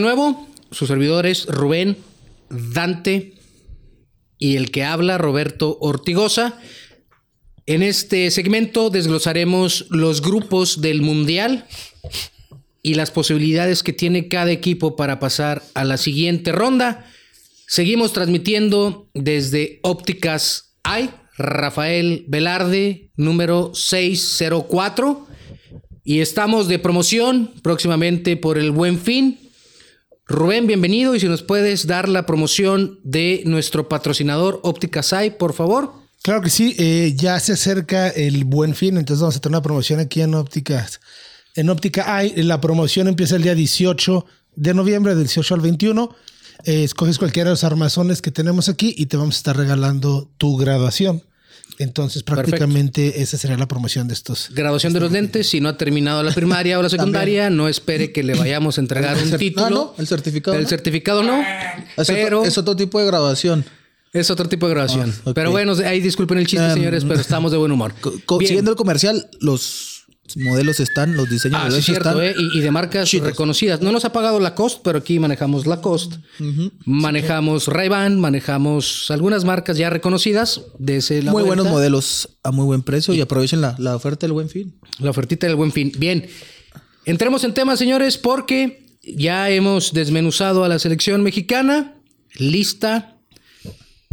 nuevo? Sus servidores Rubén, Dante y el que habla, Roberto Ortigosa. En este segmento desglosaremos los grupos del Mundial y las posibilidades que tiene cada equipo para pasar a la siguiente ronda. Seguimos transmitiendo desde Ópticas AI, Rafael Velarde, número 604. Y estamos de promoción próximamente por el Buen Fin. Rubén, bienvenido y si nos puedes dar la promoción de nuestro patrocinador Ópticas AI, por favor. Claro que sí, eh, ya se acerca el Buen Fin, entonces vamos a tener una promoción aquí en Ópticas. En Óptica AI, la promoción empieza el día 18 de noviembre, del 18 al 21. Eh, escoges cualquiera de los armazones que tenemos aquí y te vamos a estar regalando tu graduación. Entonces, prácticamente esa sería la promoción de estos. Graduación de los lentes. Si no ha terminado la primaria o la secundaria, no espere que le vayamos a entregar un título. Ah, no, el certificado. El ¿no? certificado no. Es, pero otro, es otro tipo de graduación. es otro tipo de graduación. Ah, ok. Pero bueno, ahí disculpen el chiste, Um, señores, pero estamos de buen humor. Co- co- Bien. siguiendo el comercial, los modelos están, los diseños Ah, de sí, cierto, están. ¿eh? y, y de marcas reconocidas. No nos ha pagado Lacoste, pero aquí manejamos Lacoste. Manejamos Ray-Ban, manejamos algunas marcas ya reconocidas de ese Muy vuelta. buenos modelos a muy buen precio y aprovechen la, la oferta del buen fin. La ofertita del buen fin. Bien, entremos en temas, señores, porque ya hemos desmenuzado a la selección mexicana, lista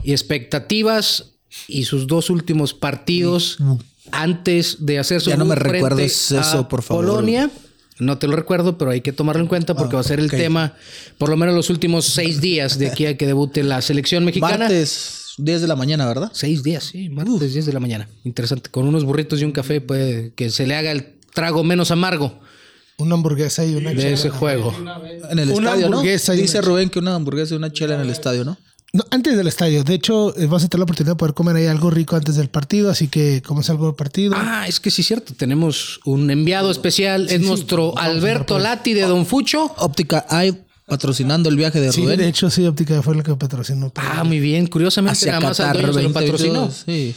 y expectativas y sus dos últimos partidos antes de hacer su Ya no me recuerdes eso, por favor. Polonia. No te lo recuerdo, pero hay que tomarlo en cuenta porque va a ser el tema por lo menos los últimos seis días de aquí a que debute la selección mexicana. Martes 10 de la mañana, ¿verdad? Seis días, sí, martes 10 de la mañana. Interesante. Con unos burritos y un café puede que se le haga el trago menos amargo Una hamburguesa y una de chela. ese juego. En el Una estadio, ¿no? y Dice Rubén que una hamburguesa y una chela en el estadio, ¿no? No, antes del estadio. De hecho, eh, vas a tener la oportunidad de poder comer ahí algo rico antes del partido. Así que comes algo del partido. Ah, es que sí, cierto. Tenemos un enviado especial. es nuestro Alberto Lati de Don Fucho. Óptica hay patrocinando el viaje de sí, Rubén. de hecho, sí, Óptica fue la que patrocinó. Ah, muy bien. Curiosamente, hacia nada más al Qatar dueño se lo 2022. patrocinó. Sí.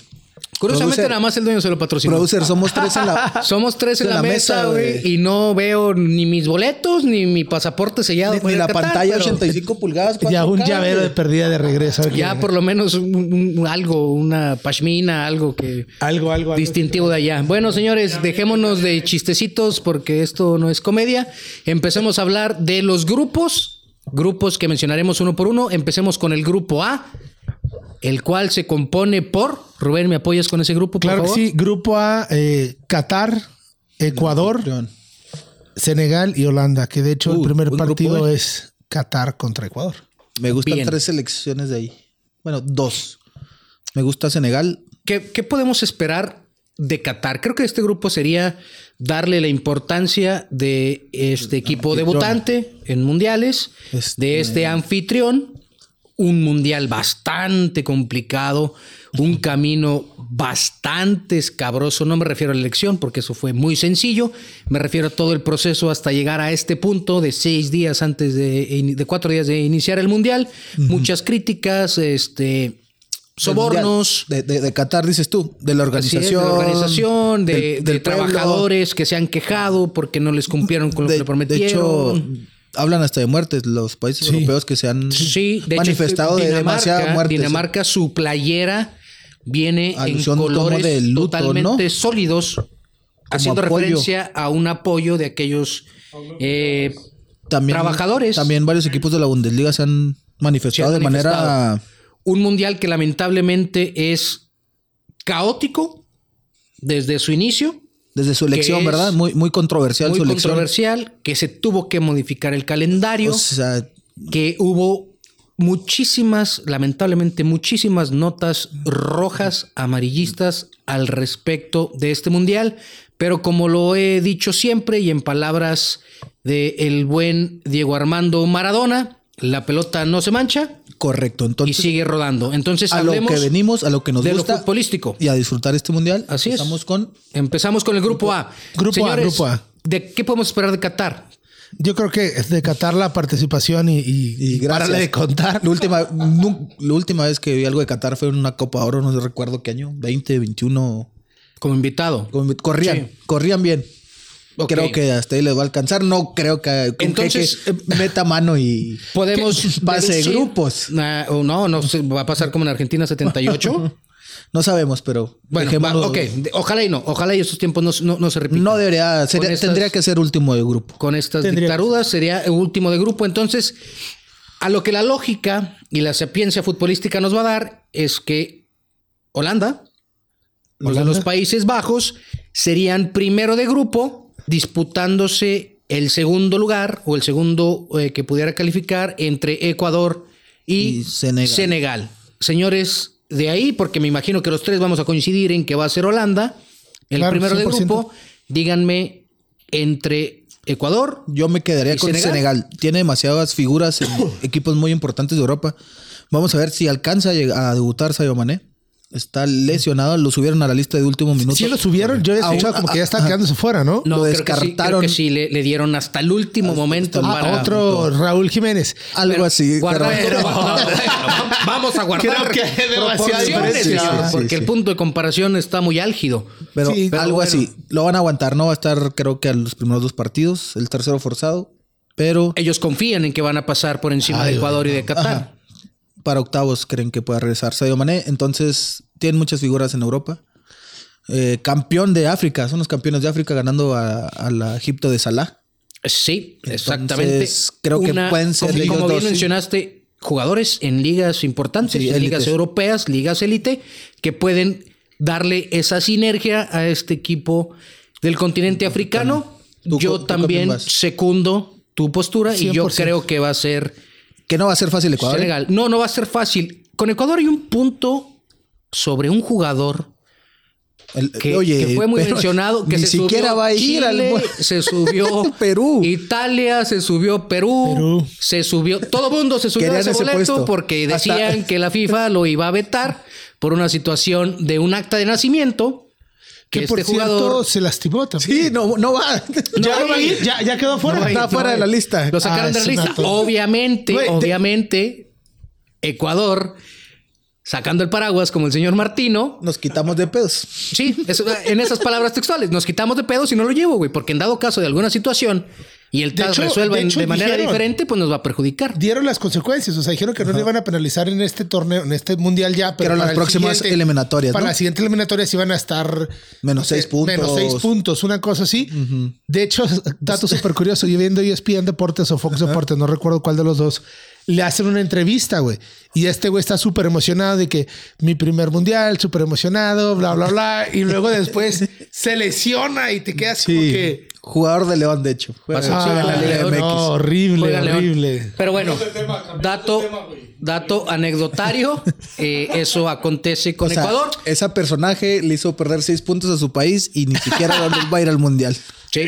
Curiosamente, Producer- nada más el dueño se lo patrocinó. Producer, somos tres en la... Somos tres en la, mesa, güey. Y no veo ni mis boletos ni mi pasaporte sellado. Ni, la Qatar, pantalla pero 85 pulgadas. ya un 4K, llavero de perdida de regreso. Ya por lo menos un- un- un algo, una pashmina, algo que... Algo, algo, algo. distintivo de allá. Bueno, señores, dejémonos de chistecitos porque esto no es comedia. Empecemos a hablar de los grupos, grupos que mencionaremos uno por uno. Empecemos con el grupo A, el cual se compone por. Rubén, ¿me apoyas con ese grupo, por Claro que sí. Grupo A, eh, Qatar, Ecuador. Senegal y Holanda. Que de hecho el primer partido eh. es Qatar contra Ecuador. Me gustan Bien. tres selecciones de ahí. Bueno, dos. Me gusta Senegal. ¿Qué, qué podemos esperar de Qatar? Creo que este grupo sería darle la importancia de este equipo debutante en mundiales, Este- de este anfitrión, un mundial bastante complicado, un camino bastante escabroso. No me refiero a la elección, porque eso fue muy sencillo. Me refiero a todo el proceso hasta llegar a este punto de seis días antes de, de cuatro días de iniciar el mundial. Muchas críticas, este, sobornos. De, de, de Qatar, dices tú. De la organización. de la organización, de, del- pueblo. trabajadores que se han quejado porque no les cumplieron con lo que le prometieron. de hecho, hablan hasta de muertes los países europeos que se han sí, de manifestado hecho, de Dinamarca, demasiadas muertes. Dinamarca, su playera viene Alusión en colores de luto, totalmente ¿no? sólidos, haciendo apoyo. referencia a un apoyo de aquellos eh, también, trabajadores. También varios equipos de la Bundesliga se han manifestado Se han de manera. un mundial que lamentablemente es caótico desde su inicio. Desde su elección, ¿verdad? Muy, muy controversial muy su elección. controversial, que se tuvo que modificar el calendario, O sea, que hubo muchísimas, lamentablemente muchísimas notas rojas, amarillistas al respecto de este mundial, pero como lo he dicho siempre y en palabras de el buen Diego Armando Maradona, la pelota no se mancha correcto. y Entonces, sigue rodando. Entonces a lo que venimos, a lo que nos de lo gusta futbolístico. y a disfrutar este mundial. Así es. Estamos con Empezamos con el grupo A. Grupo A, grupo A. ¿De qué podemos esperar de Qatar? Yo creo que es de Qatar la participación y, y, Y y gracias. párale de contar. La última, la última vez que vi algo de Qatar fue en una Copa Oro, no recuerdo qué año, 20, 21. Como invitado. Corrían, Sí. corrían bien. Creo que hasta ahí les va a alcanzar. No creo que Entonces, que- que meta mano y Podemos pase grupos. Nah, o no, no va a pasar como en Argentina 78. No sabemos, pero bueno, dejémoslo- ok, ojalá y no, ojalá y esos tiempos no, no- no se repitan. No debería, sería- Con estas- tendría que ser último de grupo. con estas Tendría que dictaduras sería el último de grupo. Entonces, a lo que la lógica y la sapiencia futbolística nos va a dar es que Holanda, los de Holanda. los Países Bajos, serían primero de grupo, disputándose el segundo lugar o el segundo eh, que pudiera calificar entre Ecuador y, Y Senegal. Senegal. Señores, de ahí, porque me imagino que los tres vamos a coincidir en que va a ser Holanda, el Claro, primero de 100%. grupo, díganme entre Ecuador, Yo me quedaría ¿Y con Senegal? Senegal? Tiene demasiadas figuras en equipos muy importantes de Europa. Vamos a ver si alcanza a, debutar Sadio Mané. Está lesionado, lo subieron a la lista de último minuto. Sí lo subieron, yo he escuchado como que ya está quedándose fuera, ¿no? No, Lo creo que sí, creo descartaron. que sí, le, le dieron hasta el último momento Ah, para otro Raúl Jiménez. Algo Pero así. guardar- pero- no, no, vamos a guardar Creo que proporciones, Sí, porque sí. el punto de comparación está muy álgido. Pero Sí, pero algo bueno. así. Lo van a aguantar. No va a estar, creo que a los primeros dos partidos. El tercero forzado. Pero Ellos confían en que van a pasar por encima Ay, de Ecuador y de Qatar. Ajá. Para octavos creen que pueda regresar Sadio Mané. Entonces, tienen muchas figuras en Europa. Eh, campeón de África. Son los campeones de África ganando a, a la Egipto de Salah. Sí, exactamente. creo que pueden ser como, como bien dos, mencionaste, jugadores en ligas importantes, Sí, en élites. ligas europeas, ligas élite, que pueden darle esa sinergia a este equipo del continente africano. Yo también secundo tu postura y yo 100%. creo que va a ser Que no va a ser fácil Ecuador. ¿eh? Senegal. No, no va a ser fácil. Con Ecuador hay un punto sobre un jugador El- que, oye, que fue muy mencionado, que ni se siquiera subió va a ir Chile, al se subió Perú. Italia, se subió Perú, Perú. se subió, todo el mundo se subió a Querían ese ese boleto puesto. porque Hasta- decían que la FIFA lo iba a vetar por una situación de un acta de nacimiento que Que por este cierto jugador se lastimó también. Sí, no, no va. ya, no no va a hay. ir, ya, ya quedó fuera. Está fuera de la lista. lo sacaron Ah, de la lista. Obviamente, Güey, obviamente, Ecuador sacando el paraguas como el señor Martino. Nos quitamos de pedos. Sí, eso, en esas palabras textuales, nos quitamos de pedo si no lo llevo, güey, porque en dado caso de alguna situación y el hecho- resuelva de hecho de manera dijeron- diferente, pues nos va a perjudicar. Dieron las consecuencias, o sea, dijeron que no le iban a penalizar en este torneo, en este mundial ya, pero para las próximas eliminatorias, Para ¿no? la siguiente eliminatoria sí iban a estar Menos seis puntos. Menos seis puntos, una cosa así. De hecho, dato súper curioso, yo viendo ESPN Deportes o Fox Deportes, no recuerdo cuál de los dos, le hacen una entrevista, güey. Y este güey está súper emocionado de que mi primer mundial, súper emocionado, bla, bla, bla. Y luego después se lesiona y te quedas como que... Jugador de León, de hecho. Juega- Pasó. juega en la Ah, Liga León, MX. No, horrible, Juega León. horrible. Pero bueno, dato, dato anecdotario, eh, eso acontece con O sea, Ecuador. Ese personaje le hizo perder seis puntos a su país y ni siquiera va a ir al mundial. Sí,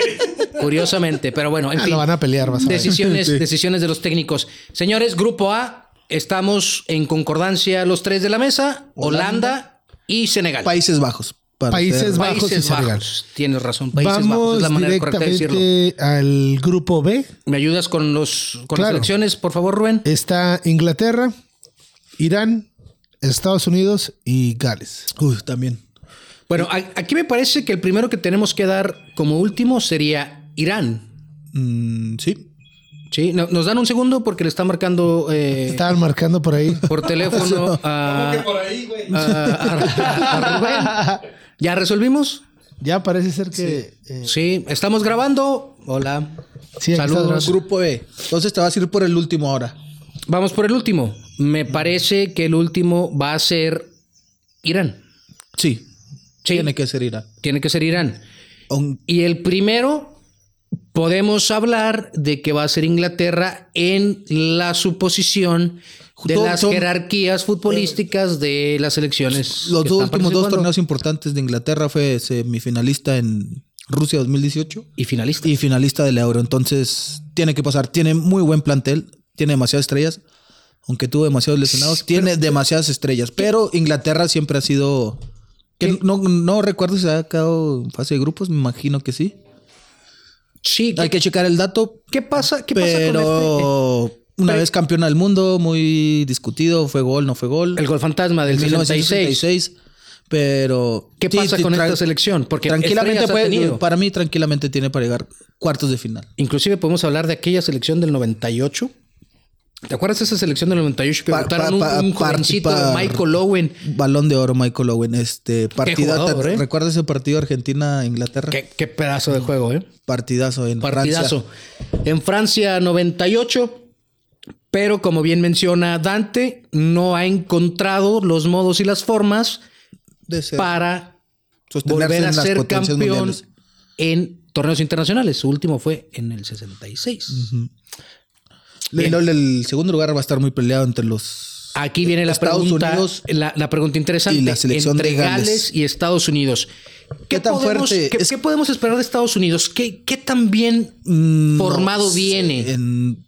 curiosamente, pero bueno, en Ah, fin. lo van a pelear, vas a ver. Decisiones, Sí. decisiones de los técnicos. Señores, grupo A, estamos en concordancia los tres de la mesa, Holanda, y Senegal. Países Bajos. Países Bajos. y Países Senegal. Bajos. Tienes razón, Países Bajos Vamos es la manera correcta de decirlo. directamente al grupo B. ¿Me ayudas con los con las elecciones, por favor, Rubén? Está Inglaterra, Irán, Estados Unidos y Gales. Uy, también. Bueno, a- aquí me parece que el primero que tenemos que dar como último sería Irán. Mm, sí. Sí, No- nos dan un segundo porque le está marcando eh, Estaban marcando por ahí. por teléfono a, a- a Rubén. ¿Ya resolvimos? Ya parece ser que. eh, Sí, estamos grabando. Hola. Sí, Saludos. Grupo B. Entonces te vas a ir por el último ahora. Vamos por el último. Me parece que el último va a ser Irán. Sí. Sí. Tiene que ser Irán. Tiene que ser Irán. Un- Y el primero, podemos hablar de que va a ser Inglaterra en la suposición de las son- jerarquías futbolísticas de las elecciones. Los dos últimos dos torneos importantes de Inglaterra fue semifinalista en Rusia 2018 Y finalista. y finalista del Euro. Entonces tiene que pasar. Tiene muy buen plantel. Tiene demasiadas estrellas. Aunque tuvo demasiados lesionados, tiene demasiadas estrellas. Pero Inglaterra siempre ha sido. Que no, no recuerdo si se ha quedado en fase de grupos. Me imagino que sí. Sí, ¿qué, Hay que checar el dato. qué pasa? ¿Qué pasa con este? Pero una Pero- vez campeona del mundo, muy discutido, fue gol, no fue gol. El gol fantasma del 66. 1966. Pero. ¿Qué sí, pasa con esta selección? Porque tranquilamente puede, para mí tranquilamente tiene para llegar cuartos de final. Inclusive podemos hablar de aquella selección del 98. ¿Te acuerdas de esa selección del 98 que Pa- votaron pa- pa- un, un jovencito Michael Owen? Balón de oro Michael Owen, este partido jugador, ¿eh? ¿Recuerdas ese partido Argentina Inglaterra? Qué, qué pedazo de juego, ¿eh? Partidazo en Partidazo. En Francia 98. Pero como bien menciona Dante, no ha encontrado los modos y las formas Francia, de ser- para volver a ser campeón mundiales. en torneos internacionales. Su último fue en el 66. Le- el segundo lugar va a estar muy peleado entre los Aquí viene la Estados pregunta, Unidos la, la pregunta interesante. y la selección entre de Gales. Gales y Estados Unidos. ¿Qué, ¿Qué tan podemos, fuerte qué- es- qué podemos esperar de Estados Unidos? ¿Qué, qué tan bien Mm, formado no viene? en-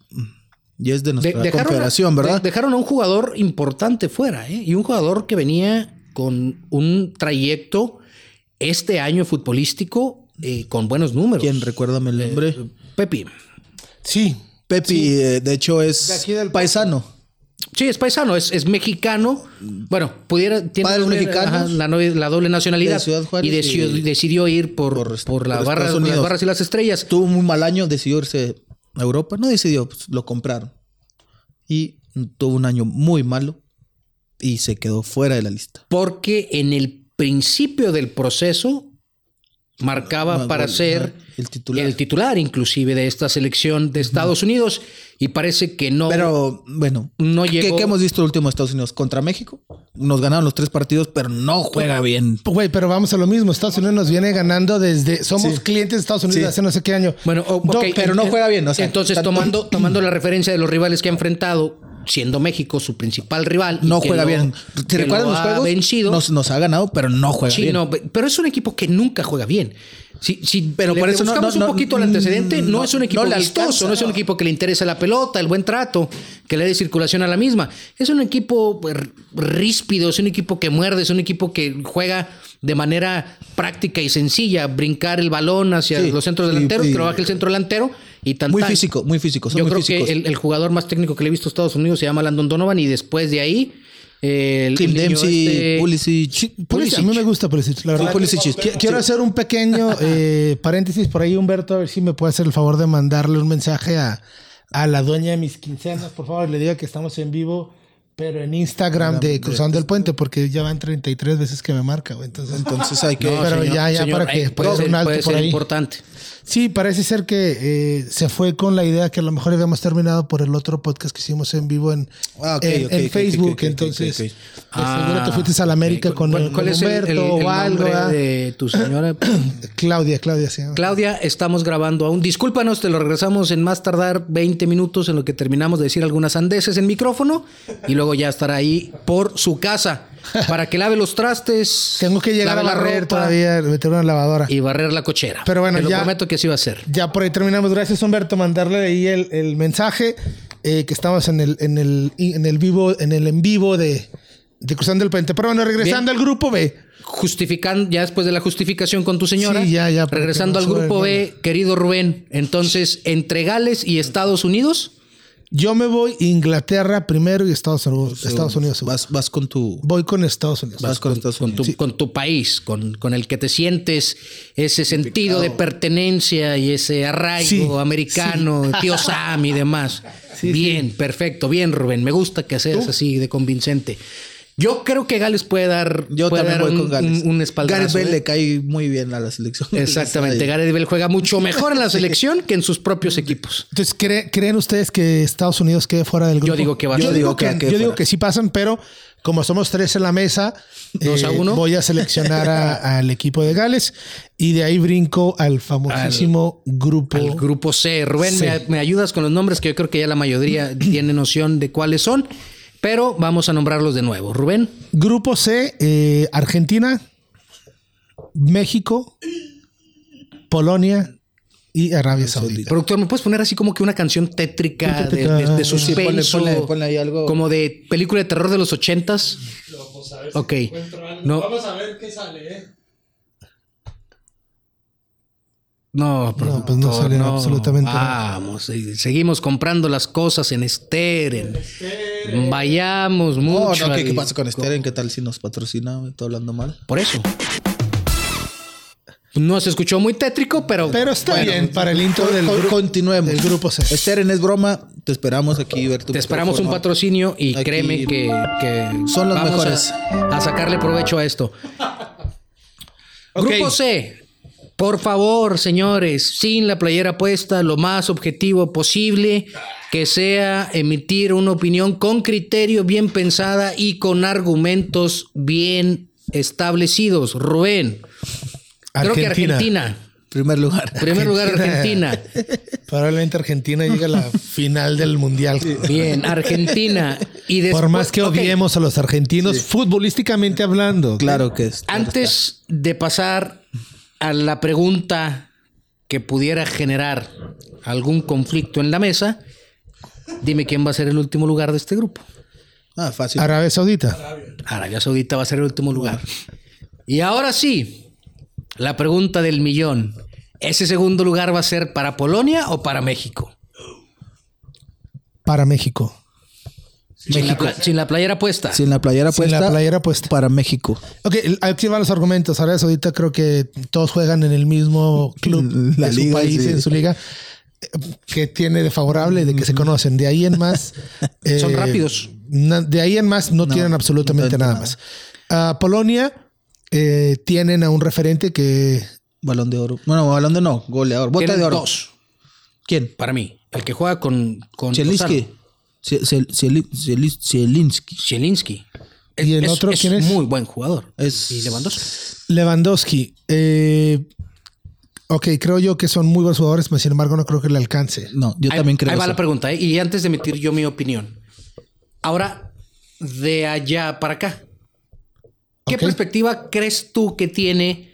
y es de De- nuestra a, confederación, ¿verdad? de- dejaron a un jugador importante fuera, ¿eh? Y un jugador que venía con un trayecto este año futbolístico eh, con buenos números. ¿Quién? Recuérdame el nombre. Pepi. Sí. Pepi, eh, de hecho, es De aquí del- paisano. Sí, es paisano, es, es mexicano. Bueno, pudiera. Tiene Padres doble- mexicanos. ajá, la, doble nacionalidad. De Ciudad Juárez y decidió, y- decidió ir por, por- por, la por barra, Estados las barras y las estrellas. Tuvo un muy mal año, decidió irse a Europa. No decidió, pues, lo compraron. Y tuvo un año muy malo y se quedó fuera de la lista. Porque en el principio del proceso marcaba Ah, para ser el titular. el titular inclusive de esta selección de Estados Unidos y parece que no Pero bueno, no ¿qué, llegó qué hemos visto el último de Estados Unidos? Contra México. Nos ganaron los tres partidos, pero no juega bien. Güey, pero vamos a lo mismo. Estados Unidos nos viene ganando desde. Somos Sí. clientes de Estados Unidos Sí. hace no sé qué año. Bueno, No, pero no juega bien, o sea, entonces tanto- tomando tomando la referencia de los rivales que ha enfrentado, siendo México su principal rival, No juega lo- bien. ¿Te recuerdas lo los juegos? Vencido. Nos, nos ha ganado, pero no juega Sí, bien. no, pero es un equipo que nunca juega bien. Si, si Pero le- por eso buscamos no- un poquito el antecedente, no, es un equipo alcanza. no es un equipo que le interesa la pelota, el buen trato, que le dé circulación a la misma. Es un equipo r- ríspido, es un equipo que muerde, es un equipo que juega de manera práctica y sencilla, brincar el balón hacia Sí, los centros delanteros, trabaja el centro delantero y tan Muy tan. físico, muy físico. Son Yo muy creo físicos. que el, el jugador más técnico que le he visto a Estados Unidos se llama Landon Donovan y después de ahí el, Tim el Dempsey, este- Pulisic. Pulisic, A mí me gusta Pulisic, la verdad. Pulisic. Qui- Quiero hacer un pequeño eh, paréntesis por ahí, Humberto, a ver si me puede hacer el favor de mandarle un mensaje a, a la dueña de mis quincenas, por favor, le diga que estamos en vivo, pero en Instagram de Cruzando el Puente, porque ya van 33 veces que me marca, güey. Entonces, Entonces hay que. No, pero ya, ya para que pueda puede ser ser, un alto puede por ser ahí. importante. Sí, parece ser que eh, se fue con la idea que a lo mejor habíamos terminado por el otro podcast que hicimos en vivo en, Ah, en, ok, en ok, Facebook. ok, ok, entonces, seguro te fuiste a la América con, ¿Cuál, el- cuál con es el, Humberto el- el o algo. ¿ah? de tu señora? Claudia, Claudia, sí. Claudia, estamos grabando aún. Discúlpanos, te lo regresamos en más tardar 20 minutos en lo que terminamos de decir algunas andeses en micrófono y luego ya estará ahí por su casa para que lave los trastes. Tengo que llegar a la barrer ropa todavía, meter una lavadora. y barrer la cochera. Pero bueno, te lo ya- prometo que así va a ser. Ya por ahí terminamos. Gracias, Humberto, mandarle ahí el, el mensaje eh, que estamos en el, en el en el vivo, en el en vivo de, de Cruzando el Puente. Pero bueno, regresando al grupo B. Justificando, ya después de la justificación con tu señora, Sí, ya, ya, regresando al grupo B, querido Rubén, entonces, entre Gales y Estados Unidos, Yo me voy Inglaterra primero y Estados Unidos. Estados Unidos. segundo. Vas, vas con tu. Voy con Estados Unidos. Vas con Estados con tu, con tu país, con, con el que te sientes ese sentido de pertenencia y ese arraigo Sí, americano, tío Sam y demás. bien, perfecto, bien, Rubén. Me gusta que seas así de convincente. Yo creo que Gales puede dar, Yo puede también dar voy un, con Gales. un- un espaldarazo, Gareth Bale ¿eh? le cae muy bien a la selección. Exactamente, Gareth Bale juega mucho mejor en la selección que en sus propios equipos. Entonces, ¿cree- ¿creen ustedes que Estados Unidos quede fuera del grupo? Yo digo que va a yo ser. digo Yo que, digo que yo quede digo fuera. que sí pasan, pero como somos tres en la mesa, eh, Dos a uno. voy a seleccionar a- al equipo de Gales y de ahí brinco al famosísimo grupo. Al grupo C. Rubén, Sí. me, me ayudas con los nombres que yo creo que ya la mayoría tiene noción de cuáles son, pero vamos a nombrarlos de nuevo. Rubén, Grupo C, eh, Argentina, México, Polonia y Arabia Saudita. productor, ¿me puedes poner así como que una canción tétrica de, de- de ponle- suspenso? ponle- ponle ahí algo. Como de película de terror de los ochentas. ok. No, Vamos a ver qué sale, ¿eh? No, No, pues no salen absolutamente nada. Vamos, seguimos comprando las cosas en Steren. Vayamos No, mucho. no, ¿qué, al- qué pasa con Steren? ¿Qué tal si nos patrocina? Me Estoy hablando mal. Por eso. No se escuchó muy tétrico, pero. Pero está Bueno, bien para el intro del, grupo continuemos. grupo C. Steren es broma. Te esperamos aquí ver tu Te esperamos un patrocinio y Aquí- créeme que, que Son los vamos mejores. A, a sacarle provecho a esto. Grupo C. Por favor, señores, sin la playera puesta, lo más objetivo posible, que sea emitir una opinión con criterio bien pensada y con argumentos bien establecidos. Rubén, creo que Argentina. Primer lugar. Primer lugar, Argentina. Probablemente Argentina llega a la final del mundial. Bien, Argentina. Y después, Por más que odiemos a los argentinos, futbolísticamente hablando. Claro que es. Antes de pasar a la pregunta que pudiera generar algún conflicto en la mesa, dime quién va a ser el último lugar de este grupo. Ah, fácil. Arabia Saudita. Arabia Saudita va a ser el último lugar. Y ahora sí, la pregunta del millón. ¿Ese segundo lugar va a ser para Polonia o para México? Para México. Sin la, pla- sin la playera puesta. Sin la playera Sin puesta. la playera puesta. Para México. Ok, aquí van los argumentos. Arabia Saudita creo que todos juegan en el mismo club La de su liga, país, sí. en su liga, que tiene de favorable de que se conocen. De ahí en más... Son eh, rápidos. na- De ahí en más no, tienen absolutamente no, nada nada. más. A Polonia eh, tienen a un referente que... Balón de oro. Bueno, balón de no. Goleador. Bota de oro. dos, ¿Quién? para mí. El que juega con, con Zielinski. Zielinski. Zielinski. ¿Y el otro quién es? muy buen jugador. Es- Y Lewandowski. Lewandowski. eh, ok, creo yo que son muy buenos jugadores, pero sin embargo no creo que le alcance. No, yo Ahí- también creo Ahí va eso. la pregunta. ¿eh? Y antes de emitir yo mi opinión. Ahora, de allá para acá. ¿Qué perspectiva crees tú que tiene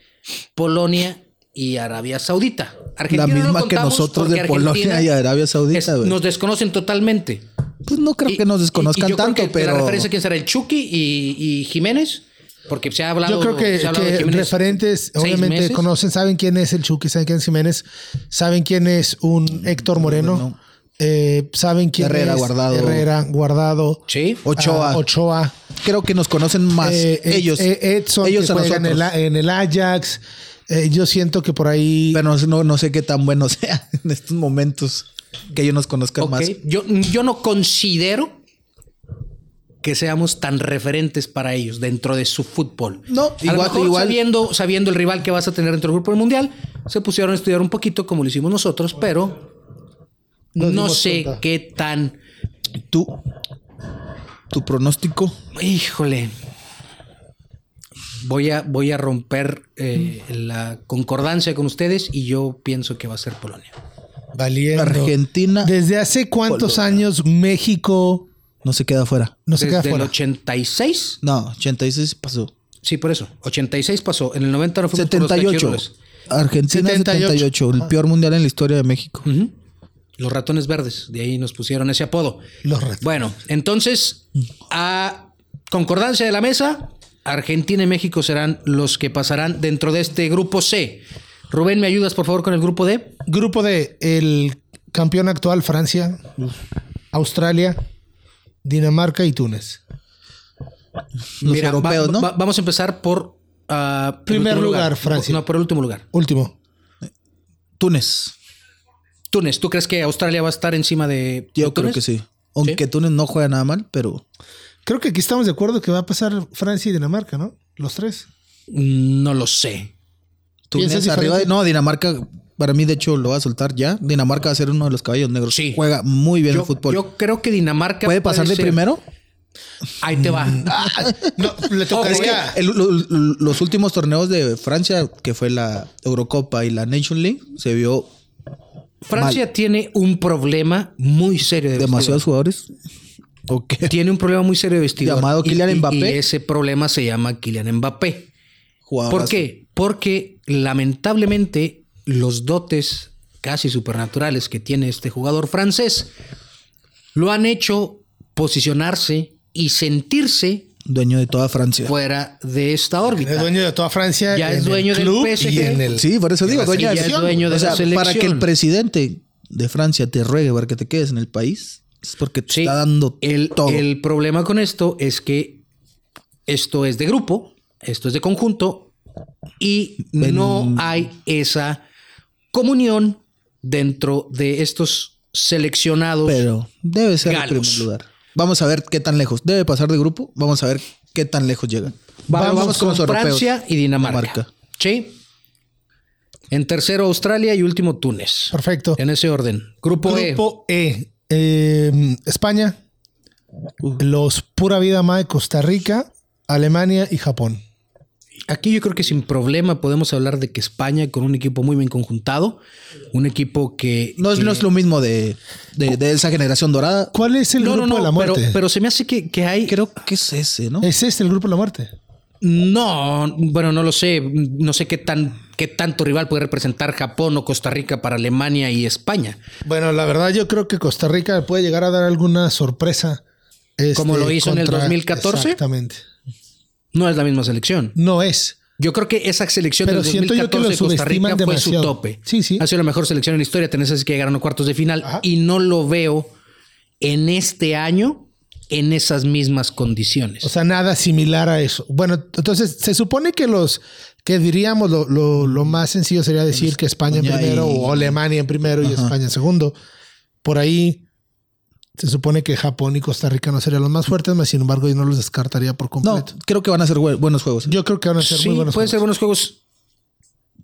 Polonia y Arabia Saudita? Argentina La no misma que nosotros de Polonia Argentina y Arabia Saudita, nos desconocen totalmente. Pues no creo Y- que nos y- y desconozcan yo creo tanto, que de pero. La referencia quién será el Chucky y, y Jiménez. Porque se ha hablado. Yo creo que, se ha hablado de que Jiménez referentes, obviamente, meses. conocen, saben quién es el Chucky, saben quién es Jiménez, saben quién es un Héctor Moreno, eh, saben quién Herrera, es Guardado. Herrera, Guardado, Sí. Ochoa. ah, Ochoa, Creo que nos conocen más eh, eh, ellos. eh, Edson, ellos que a juega en el, nosotros. en el Ajax. Eh, yo siento que por ahí. Pero no, no, sé qué tan bueno sea en estos momentos que ellos nos conozcan más. Yo, yo no considero que seamos tan referentes para ellos dentro de su fútbol. No, A lo igual- mejor igual- Sabiendo, sabiendo el rival que vas a tener dentro del grupo del mundial, se pusieron a estudiar un poquito como lo hicimos nosotros, pero Nos no sé cuenta. qué tan. ¿Tú? ¿Tu pronóstico? Híjole. Voy a, voy a romper eh, la concordancia con ustedes y yo pienso que va a ser Polonia. Valiendo. Argentina ¿Desde hace cuántos años México no se queda fuera. no se queda Desde el fuera? 86. No, 86 pasó. Sí, por eso. 86 pasó. En el 90 no fuimos por los 78. Argentina 78. 78. El peor mundial en la historia de México. Los ratones verdes. De ahí nos pusieron ese apodo. Los ratones. Bueno, entonces, a concordancia de la mesa, Argentina y México serán los que pasarán dentro de este grupo C. Rubén, ¿me ayudas por favor con el grupo D? Grupo de el campeón actual Francia, Australia, Dinamarca y Túnez. Los Mira, europeos, va- ¿no? va- vamos a empezar por... ah, Primer lugar, Francia. No, por el último lugar. Último. Túnez. Túnez, ¿tú crees que Australia va a estar encima de Yo de creo Túnez? que sí. Aunque Túnez no juega nada mal, pero Creo que aquí estamos de acuerdo que va a pasar Francia y Dinamarca, ¿no? Los tres. Mm, No lo sé. ¿Piensas arriba. de- no, Dinamarca, para mí, de hecho, lo va a soltar ya. Dinamarca va a ser uno de los caballos negros. Sí. Juega muy bien Yo, el fútbol. yo creo que Dinamarca ¿Puede pasar de ser- primero? Ahí te va. No, le Ojo, Es que tocaría. el- lo- lo- los últimos torneos de Francia, que fue la Eurocopa y la Nation League, se vio Francia tiene un problema muy serio de demasiados jugadores. Tiene un problema muy serio de vestidor. Llamado Kylian y- Mbappé. Y ese problema se llama Kylian Mbappé. ¿Por qué? Porque lamentablemente los dotes casi supernaturales que tiene este jugador francés lo han hecho posicionarse y sentirse Dueño de toda Francia. fuera de esta órbita. Es dueño de toda Francia. Ya en es el dueño del club PSG. Y en el, Sí, por eso digo, la dueño de- ya es selección. dueño de O sea, la selección. para que el presidente de Francia te ruegue para que te quedes en el país, es porque te Sí, está dando el, todo. el problema con esto es que esto es de grupo, esto es de conjunto y no hay esa comunión dentro de estos seleccionados. Pero debe ser el Galos. primer lugar. Vamos a ver qué tan lejos. Debe pasar de grupo. Vamos a ver qué tan lejos llegan. vamos, vamos con con los europeos. Francia y Dinamarca. Dinamarca. Sí. En tercero Australia y último Túnez. Perfecto. En ese orden. Grupo, E. Grupo E. Eh, España, los Pura Vida Mae, Costa Rica, Alemania y Japón. Aquí yo creo que sin problema podemos hablar de que España con un equipo muy bien conjuntado, un equipo que No es, que- no es lo mismo de, de- de esa generación dorada. ¿Cuál es el no, grupo no, no, de la pero, muerte? pero se me hace que, que hay Creo que es ese, ¿no? es este el grupo de la muerte. no, bueno, no lo sé, no sé qué tan qué tanto rival puede representar Japón o Costa Rica para Alemania y España. Bueno, la verdad yo creo que Costa Rica puede llegar a dar alguna sorpresa. este, Como lo hizo en el 2014. Exactamente. No es la misma selección. No es. Yo creo que esa selección Pero del siento yo que 2014 lo de Costa Rica fue su tope. Sí, sí. Ha sido la mejor selección en la historia. Tenés así que llegaron a cuartos de final Ajá. y no lo veo en este año en esas mismas condiciones. O sea, nada similar a eso. Bueno, entonces se supone que los que diríamos lo, lo- lo más sencillo sería decir que España en primero y- o Alemania en primero y España en segundo. Por ahí se supone que Japón y Costa Rica no serían los más fuertes, mas sin embargo yo no los descartaría por No, completo. creo que van a ser bue- buenos juegos. Yo creo que van a ser sí, muy buenos. pueden ser buenos juegos,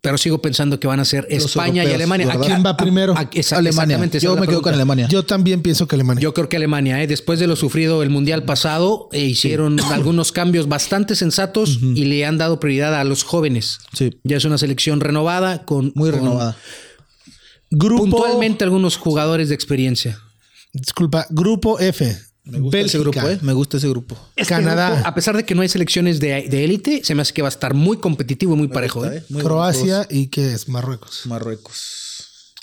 pero sigo pensando que van a ser Los España y Alemania. ¿verdad? ¿Quién va primero? esa- Alemania. Yo me quedo con. Alemania. Yo también pienso que Alemania. Yo creo que Alemania, ¿eh? después de lo sufrido el mundial pasado, eh, hicieron algunos cambios bastante sensatos y le han dado prioridad a los jóvenes. Sí. Ya es una selección renovada con Muy con renovada. grupo puntualmente algunos jugadores de experiencia. Disculpa, grupo F. Me gusta ese grupo, ¿eh? Me gusta ese grupo. Este Canadá. grupo, a pesar de que no hay selecciones de de élite, se me hace que va a estar muy competitivo y muy parejo. gusta, ¿eh? ¿eh? Muy Croacia y que es Marruecos. Marruecos.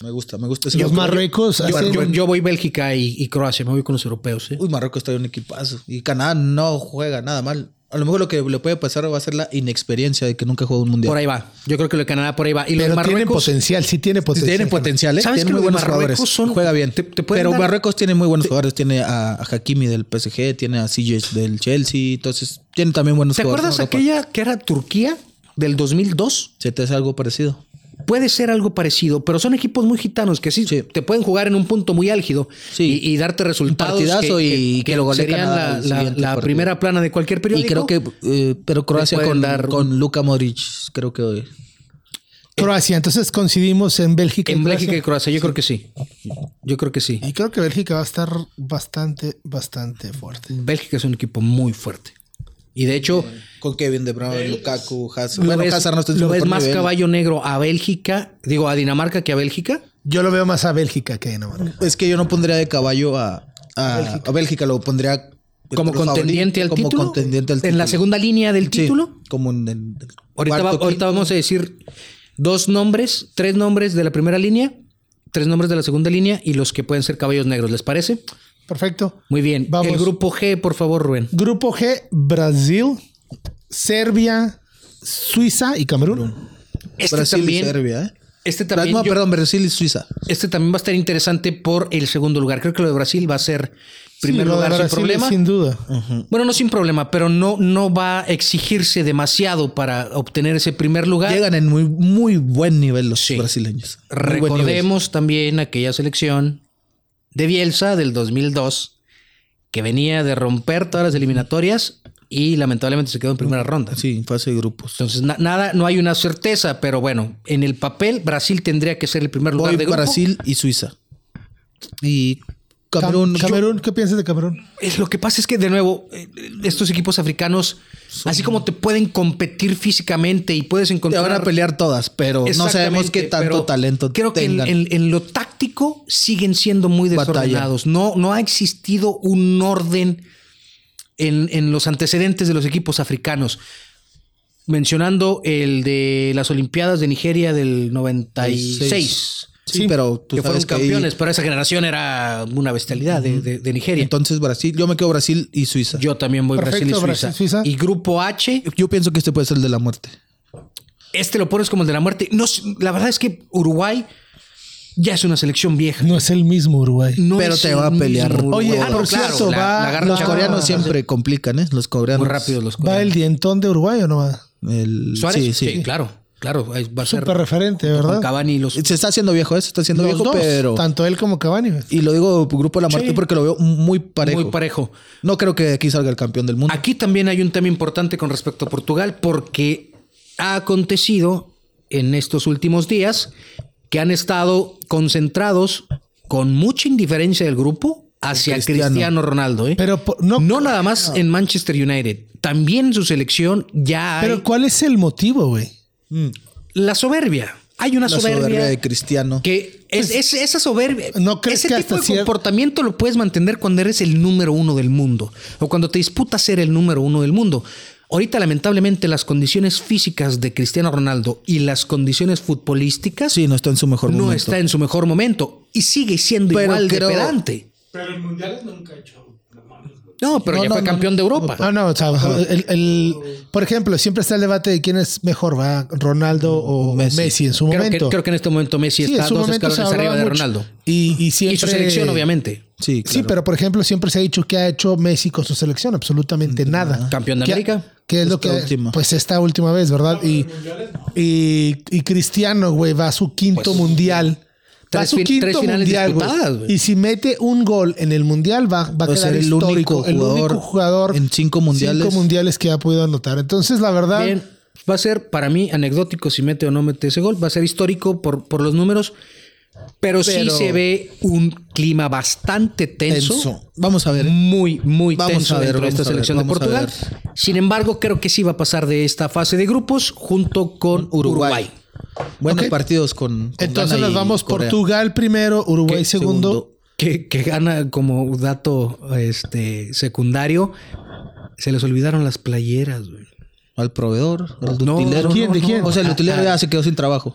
Me gusta, me gusta ese Los grupo. Marruecos Yo, hacen- yo- yo voy Bélgica y, y Croacia, me voy con los europeos. ¿eh? Uy, Marruecos trae un equipazo. Y Canadá no juega nada mal. A lo mejor lo que le puede pasar va a ser la inexperiencia de que nunca jugó un mundial. Por ahí va. Yo creo que lo de Canadá por ahí va. Y los pero tienen Marruecos. potencial, sí tiene potencial. Tiene potencial, ¿eh? ¿Sabes tiene que muy buenos Marruecos jugadores. son- Juega bien. te- te Pero dar- Marruecos tiene muy buenos jugadores. Tiene a, a Hakimi del PSG, tiene a Ziyech del Chelsea. Entonces, tiene también buenos ¿Te jugadores. acuerdas en Europa. aquella que era Turquía del 2002? ¿Se te hace algo parecido? Puede ser algo parecido, pero son equipos muy gitanos que sí, Sí. te pueden jugar en un punto muy álgido Sí. y, y darte resultados. partidazo que, y que- que lo serían la, primera plana de cualquier Y periódico. creo que, eh, pero Croacia con, dar- con Luka Modric, creo que Croacia, entonces coincidimos en Bélgica. y en Croacia. Bélgica y Croacia, yo creo que sí. Yo creo que sí. Y creo que Bélgica va a estar bastante, bastante fuerte. Bélgica es un equipo muy fuerte. Y de hecho, con Kevin De Bruyne, Lukaku, Hazard. lo Bueno, ves, Hazard no está en lo ves más nivel. caballo negro a Bélgica, digo a Dinamarca que a Bélgica. Yo lo veo más a Bélgica que a Dinamarca. Es que yo no pondría de caballo a, a, a Bélgica. lo pondría Como contendiente al como título. contendiente al En la título. segunda línea del Sí, título. como en el Ahorita, va- ahorita vamos a decir dos nombres, tres nombres de la primera línea, tres nombres de la segunda línea y los que pueden ser caballos negros, ¿les parece? Perfecto. Muy bien. Vamos. El grupo G, por favor, Rubén. Grupo G, Brasil, Serbia, Suiza y Camerún. Este Brasil también, y Serbia, ¿eh? este también, No, yo- perdón, Brasil y Suiza. este también va a estar interesante por el segundo lugar. Creo que lo de Brasil va a ser primer Sí, lugar sin problema. Sin duda. Bueno, no sin problema, pero no, no va a exigirse demasiado para obtener ese primer lugar. Llegan en muy, muy buen nivel los Sí. brasileños. Muy buen nivel. Recordemos también aquella selección de Bielsa del 2002 que venía de romper todas las eliminatorias y lamentablemente se quedó en primera ronda. Sí, en fase de grupos. Entonces, na- nada, no hay una certeza, pero bueno, en el papel Brasil tendría que ser el primer lugar Voy de grupo. Brasil y Suiza. Y Camerún. Cam- Camerún, ¿qué piensas de Camerún? Es, lo que pasa es que, de nuevo, eh, estos equipos africanos, así como te pueden competir físicamente y puedes Te encontrar... van a pelear todas, pero no sabemos qué tanto talento Creo que en, tengan. en- en lo táctico siguen siendo muy desordenados. No, no ha existido un orden en, en los antecedentes de los equipos africanos. Mencionando el de las Olimpiadas de Nigeria del 96. Sí, Sí, pero tú que fueron sabes que ahí- campeones, pero esa generación era una bestialidad de, de- de Nigeria. entonces Brasil, yo me quedo Brasil y Suiza. Yo, Yo también voy Brasil y Perfecto, Suiza. Brasil, Suiza. Y grupo H, pienso que este puede ser el de la muerte. este lo pones como el de la muerte. No, la verdad es que Uruguay ya es una selección vieja. No es el mismo Uruguay. No Pero te va a pelear. Oye, por No, claro, cierto, la- va- la Los coreanos siempre complican, ¿eh? Los coreanos. muy rápido los ¿Va el coreanos. dientón de Uruguay o no va? El- Suárez, sí, sí, sí. claro, claro. Va a ser Súper referente, ¿verdad? Cavani y los Se está haciendo viejo, ¿eh? Se está haciendo Los viejo, dos, pero... tanto él como Cavani. güey. Y lo digo grupo de la muerte Sí. porque lo veo muy parejo. muy parejo. No creo que aquí salga el campeón del mundo. Aquí también hay un tema importante con respecto a Portugal porque ha acontecido en estos últimos días que han estado concentrados con mucha indiferencia del grupo hacia Cristiano, Cristiano. Ronaldo. ¿eh? Pero no, no nada más en Manchester United, también en su selección ya hay pero ¿cuál es el motivo, güey? La soberbia. Hay una La soberbia, soberbia de Cristiano. que es, es- esa soberbia. ¿no crees ese que tipo de cier- comportamiento lo puedes mantener cuando eres el número uno del mundo o cuando te disputas ser el número uno del mundo. Ahorita, lamentablemente, las condiciones físicas de Cristiano Ronaldo y las condiciones futbolísticas Sí, no está en su mejor no momento. está en su mejor momento y sigue siendo Pero igual creo- de pedante. Pero en mundiales nunca ha hecho. No, pero No, ya no, fue no, campeón de Europa. No, no, o sea, el, el- por ejemplo, siempre está el debate de quién es mejor, ¿va? Ronaldo o Messi, Messi. en su creo, que, momento. creo que en este momento Messi Sí, está en su dos escalones arriba de mucho. Ronaldo. Y, y siempre... Y su selección, obviamente. Sí, Sí, pero por ejemplo, siempre se ha dicho que ha hecho Messi con su selección, absolutamente nada. Campeón de América. Que es lo que. última. Pues esta última vez, ¿verdad? Y, y, y Cristiano, güey, va a su quinto mundial. Tres su quinto tres finales mundial, disputadas, güey. Y si mete un gol en el mundial, va, va a quedar ser el histórico. único el jugador único jugador en cinco mundiales. cinco mundiales que ha podido anotar. Entonces, la verdad. Bien, va a ser para mí anecdótico si mete o no mete ese gol. Va a ser histórico por, por los números. Pero, sí se ve un clima bastante tenso. Tenso. Vamos a ver. Muy, muy Vamos tenso a ver, dentro de esta ver, selección de Portugal. Sin embargo, creo que sí va a pasar de esta fase de grupos junto con Uruguay. Uruguay. Buenos partidos con, con entonces Ghana nos vamos Corea. Portugal primero, Uruguay ¿Qué? segundo. Que, que gana como dato este, secundario. Se les olvidaron las playeras, güey. Al proveedor, al No, utilero. ¿de quién, de quién? O sea, el Ah, utilero ah. ya se quedó sin trabajo.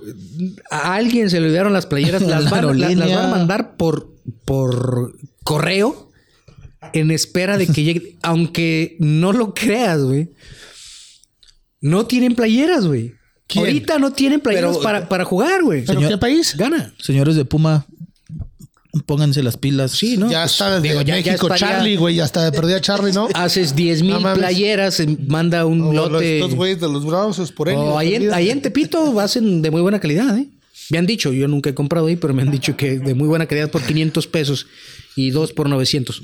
A alguien se le olvidaron las playeras. Las La van, la- las van a mandar por, por correo en espera de que llegue. Aunque no lo creas, güey. No tienen playeras, güey. ¿Quién? Ahorita no tienen playeras Pero- para, para jugar, güey. ¿Pero Señor- qué país? Gana. Señores de Puma, pónganse las pilas. Sí, ¿no? ya Pues, está desde digo, ya- ya México estaría- Charlie, güey. Ya está de perdida Charlie, ¿no? Haces 10 mil No mames. playeras, se manda un O lote. Los güeyes de los bravos por él. O ahí, en, ahí en Tepito hacen de muy buena calidad, ¿eh? Me han dicho, yo nunca he comprado ahí, pero me han dicho que de muy buena calidad por 500 pesos y dos por 900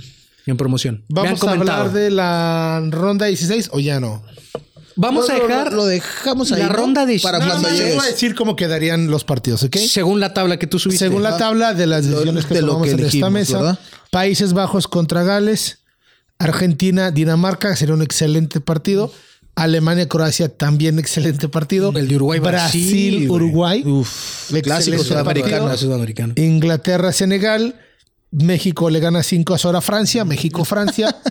en promoción. Me han Vamos a comentado. hablar de la ronda 16 o ya no. Vamos a Lo- lo- dejar Lo, dejamos ahí. la ¿no? ronda de Para cuando llegues. voy a decir cómo quedarían los partidos, ¿ok? según la tabla que tú subiste. Según la tabla de las decisiones que de lo tomamos que en esta mesa, ¿verdad? Países Bajos contra Gales, Argentina, Dinamarca, sería un excelente partido. Alemania, Croacia, también excelente partido. El de Uruguay, Brasil. Uruguay. Uf, clásico sudamericano. Sudamericano. Inglaterra, Senegal. México le gana 5 a 0 a Francia. México, Francia.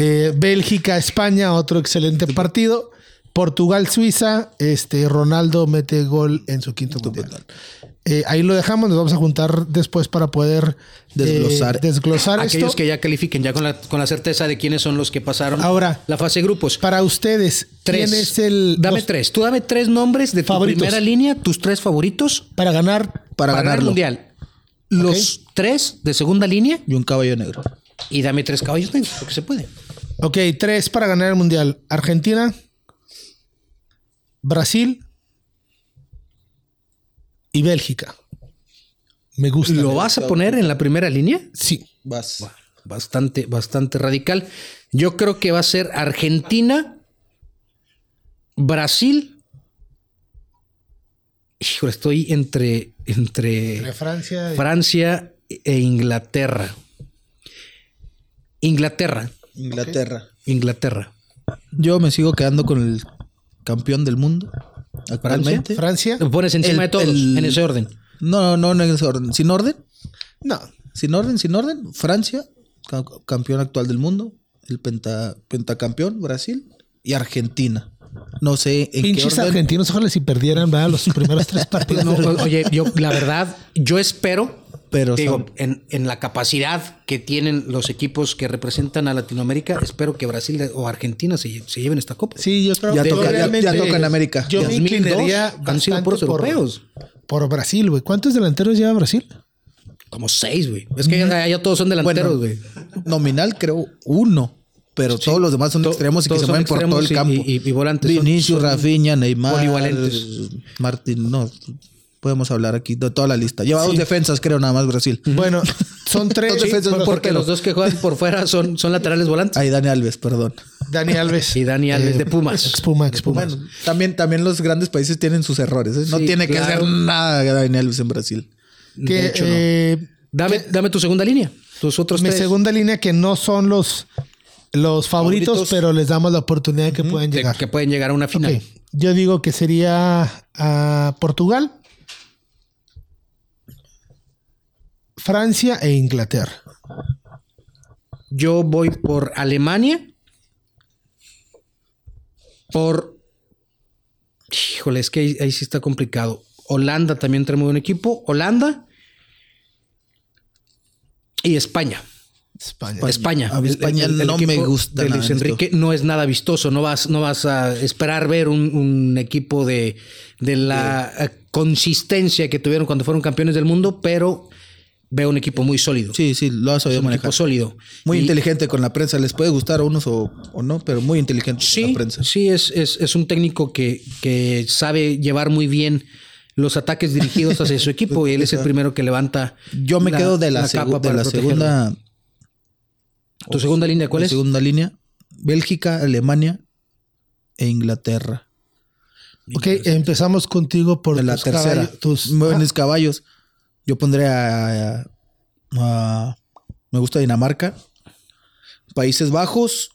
Eh, Bélgica, España, otro excelente partido. Portugal, Suiza. Este, Ronaldo mete gol en su quinto mundial. Eh, ahí lo dejamos. Nos vamos a juntar después para poder eh, Desglosar. desglosar Aquellos esto. que ya califiquen, ya con la, con la certeza de quiénes son los que pasaron Ahora, la fase de grupos. Para ustedes, Tres. ¿quién es el. Dame los- tres. Tú dame tres nombres de tu Favoritos. primera línea, tus tres favoritos Para ganar. Para, ganar el mundial. Los tres de segunda línea Y un caballo negro. y dame tres caballos negros, porque se puede. Ok, tres para ganar el mundial: Argentina, Brasil y Bélgica. Me gusta. ¿Lo vas a poner en la primera línea? Sí. Vas. Bastante, bastante radical. Yo creo que va a ser Argentina, Brasil. Híjole, estoy entre, entre Entre Francia. y- Francia e Inglaterra. Inglaterra, Inglaterra. Inglaterra. Yo me sigo quedando con el campeón del mundo. Actualmente. Francia. Lo pones encima El- de todos, el- en ese orden. No, no, no en ese orden. Sin orden. No. Sin orden, sin orden. Francia, ca- campeón actual del mundo. El penta, pentacampeón, Brasil. Y Argentina. No sé en Pinches qué orden. argentinos, ojalá si perdieran, ¿verdad? Los primeros tres partidos. No, oye, yo, la verdad, yo espero, Pero digo, son- en, en la capacidad que tienen los equipos que representan a Latinoamérica, espero que Brasil o Argentina se, se lleven esta copa. Sí, yo creo Ya que toca- ya- ya toca en América. Yo me 2002 inclinaría han sido puros por, europeos. por Brasil, güey. ¿Cuántos delanteros lleva Brasil? Como seis, güey. Es que ya, ya todos son delanteros, güey. Nominal creo uno. Pero todos los demás son To- extremos y que se mueven por todo el y- campo. y- y volantes. Vinicius, son Rafinha, Neymar, polivalentes. Martín, no. Podemos hablar aquí de toda la lista. Lleva dos defensas, creo, nada más Brasil. Bueno, son tres. Dos defensas, pero- Porque los dos que juegan por fuera son, son laterales volantes. Ahí Dani Alves, perdón. Dani Alves. Y Dani Alves de Pumas. Ex Puma, ex Puma. Bueno, también, también los grandes países tienen sus errores. ¿eh? No Sí, tiene que claro. hacer nada Dani Alves en Brasil. Que, De hecho, no. eh, Dame, dame tu segunda línea. Tus otros mi tres. segunda línea que no son los, los favoritos, Favoritos. pero les damos la oportunidad de que pueden llegar. que pueden llegar a una final. Yo digo que sería a Portugal, Francia e Inglaterra. Yo voy por Alemania. Por. Híjole, es que ahí, ahí sí está complicado. Holanda también trae muy buen equipo. Holanda. Y España. España. España. A mí España no me gusta de nada Luis esto. Enrique no es nada vistoso. No vas, no vas a esperar ver un, un equipo de, de la eh, consistencia que tuvieron cuando fueron campeones del mundo, pero veo un equipo muy sólido. Sí, sí, lo ha sabido un manejar. equipo sólido. Muy Y- inteligente con la prensa. Les puede gustar a unos o, o no, pero muy inteligente con Sí, la prensa. sí, es, es, es un técnico que, que sabe llevar muy bien los ataques dirigidos hacia su equipo y él es el primero que levanta. Yo me la- quedo de la, la segu- capa de la segunda. ¿Tu segunda línea cuál es? segunda línea. Bélgica, Alemania e Inglaterra. Ok, empezamos contigo por De la tus tercera. caballos- tus- Buenos caballos. Yo pondré a, a- a- Me gusta Dinamarca. Países Bajos.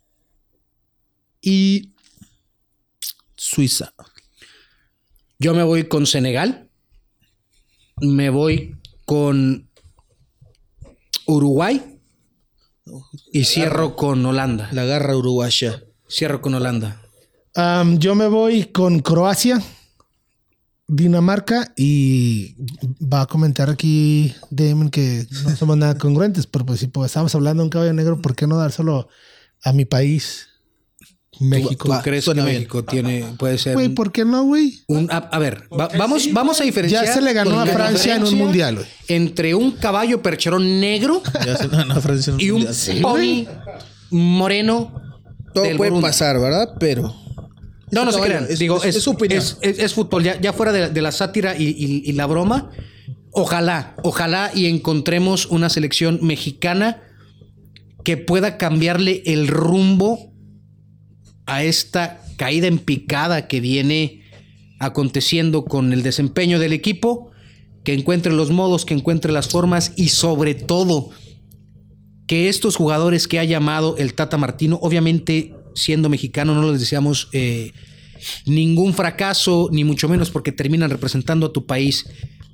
Y. Suiza. Yo me voy con Senegal. Me voy con Uruguay. Y cierro con Holanda. La garra uruguaya. Cierro con Holanda. Yo me voy con Croacia, Dinamarca y va a comentar aquí Damon que no somos nada congruentes, pero pues si pues, estamos hablando de un caballo negro, ¿por qué no dárselo a mi país, México? Va, ¿Crees que bien. México tiene, puede ser Güey, ¿por qué no, güey? a, a ver, va- vamos, vamos a diferenciar. Ya se le ganó a Francia en un mundial, güey. Entre un caballo percherón negro Ya se ganó Francia en un y un mundial. pony moreno. Todo del puede Burundi. pasar, ¿verdad? Pero. No, no se crean. es- Digo, es- es, es su opinión. es- es- es fútbol. Ya, ya fuera de, de la sátira y, y- y la broma, ojalá, ojalá y encontremos una selección mexicana que pueda cambiarle el rumbo a esta caída en picada que viene aconteciendo con el desempeño del equipo, que encuentre los modos, que encuentre las formas y sobre todo que estos jugadores que ha llamado el Tata Martino, obviamente siendo mexicano, no les deseamos eh, ningún fracaso, ni mucho menos porque terminan representando a tu país,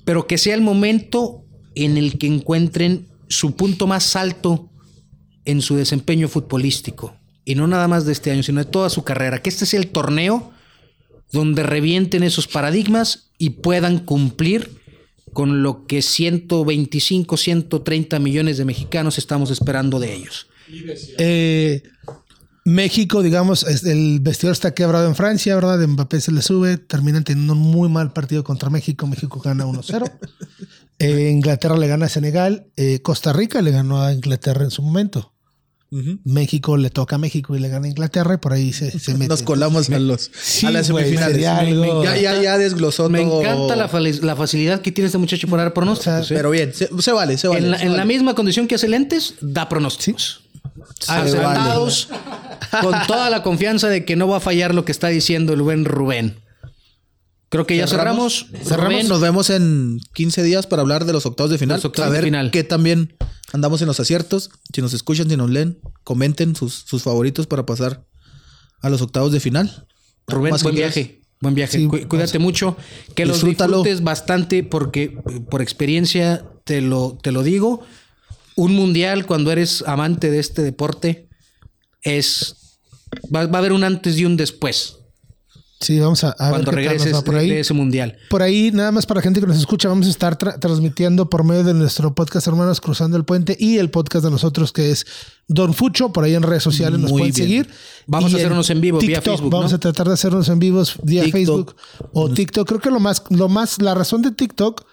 pero que sea el momento en el que encuentren su punto más alto en su desempeño futbolístico. Y no nada más de este año, sino de toda su carrera. Que este sea el torneo donde revienten esos paradigmas y puedan cumplir con lo que 125, 130 millones de mexicanos estamos esperando de ellos. Eh, México, digamos, el vestidor está quebrado en Francia, ¿verdad? Mbappé se le sube, terminan teniendo un muy mal partido contra México. México gana 1-0. Eh, Inglaterra le gana a Senegal. Eh, Costa Rica le ganó a Inglaterra en su momento. México le toca a México y le gana a Inglaterra y por ahí se, se mete. Nos colamos a los Sí, a las semifinales. ya, ya, ya desglosó Me todo. encanta la, facilidad que tiene este muchacho para dar pronósticos. O sea, ¿eh? Pero bien, se, se vale, se vale. en la, se en la vale. misma condición que hace lentes, da pronósticos. Se Acertados, con toda la confianza de que no va a fallar lo que está diciendo el buen Rubén. Creo que ya cerramos. Cerramos. Rubén, Nos vemos en 15 días para hablar de los octavos de final. Octavos a ver de final. qué también andamos en los aciertos. Si nos escuchan, si nos leen, comenten sus, sus favoritos para pasar a los octavos de final. Rubén, Más buen viaje. Buen viaje. Sí, Cu- cuídate mucho. Que los disfrutes bastante porque por experiencia te lo, te lo digo. Un mundial cuando eres amante de este deporte es... Va, va a haber un antes y un después. Sí, vamos a, a cuando ver tal regreses por ahí. de ese mundial. Por ahí, nada más para la gente que nos escucha, vamos a estar tra- transmitiendo por medio de nuestro podcast Hermanos Cruzando el Puente y el podcast de nosotros que es Don Fucho. Por ahí en redes sociales nos Muy pueden bien. seguir. Vamos Y a hacernos en vivo vía TikTok, Facebook, Vamos ¿no? a tratar de hacernos en vivos vía TikTok. Facebook o TikTok. Creo que lo más, lo más, la razón de TikTok,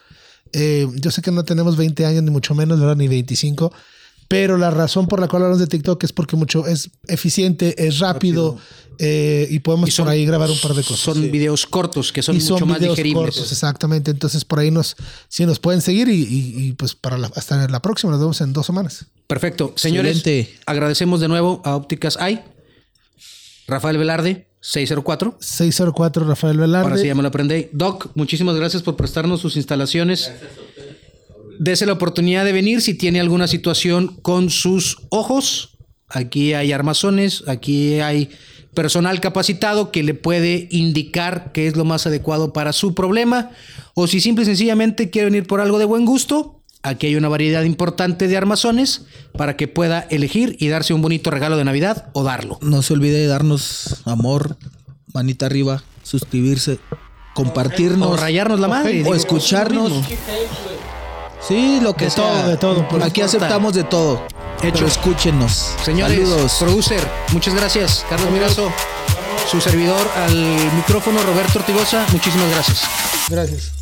eh, yo sé que no tenemos 20 años ni mucho menos, ¿verdad? Ni 25. Pero la razón por la cual hablamos de TikTok es porque mucho es eficiente, es rápido, eh, y podemos Y son- por ahí grabar un par de cosas Son videos cortos que son y mucho son más videos digeribles. cortos, exactamente. Entonces por ahí nos, sí nos pueden seguir y, y- y, pues para la, hasta la próxima, nos vemos en dos semanas. Perfecto. Señores, Excelente. agradecemos de nuevo a Ópticas AI. Rafael Velarde, 604. 604 Rafael Ahora Velarde. sí ya me lo aprendí. Doc, muchísimas gracias por prestarnos sus instalaciones. Dese la oportunidad de venir si tiene alguna situación con sus ojos. Aquí hay armazones, aquí hay personal capacitado que le puede indicar qué es lo más adecuado para su problema. O si simple y sencillamente quiere venir por algo de buen gusto, aquí hay una variedad importante de armazones para que pueda elegir y darse un bonito regalo de Navidad o darlo. No se olvide de darnos amor, manita arriba, suscribirse, compartirnos. O rayarnos la madre. O escucharnos. Sí, lo que De sea. todo, de todo, Por aquí importa. aceptamos de todo. Hecho. Pero escúchenos. Señores, Saludos. producer, muchas gracias. Carlos Mirazo, su servidor al micrófono, Roberto Ortigosa, muchísimas gracias. Gracias.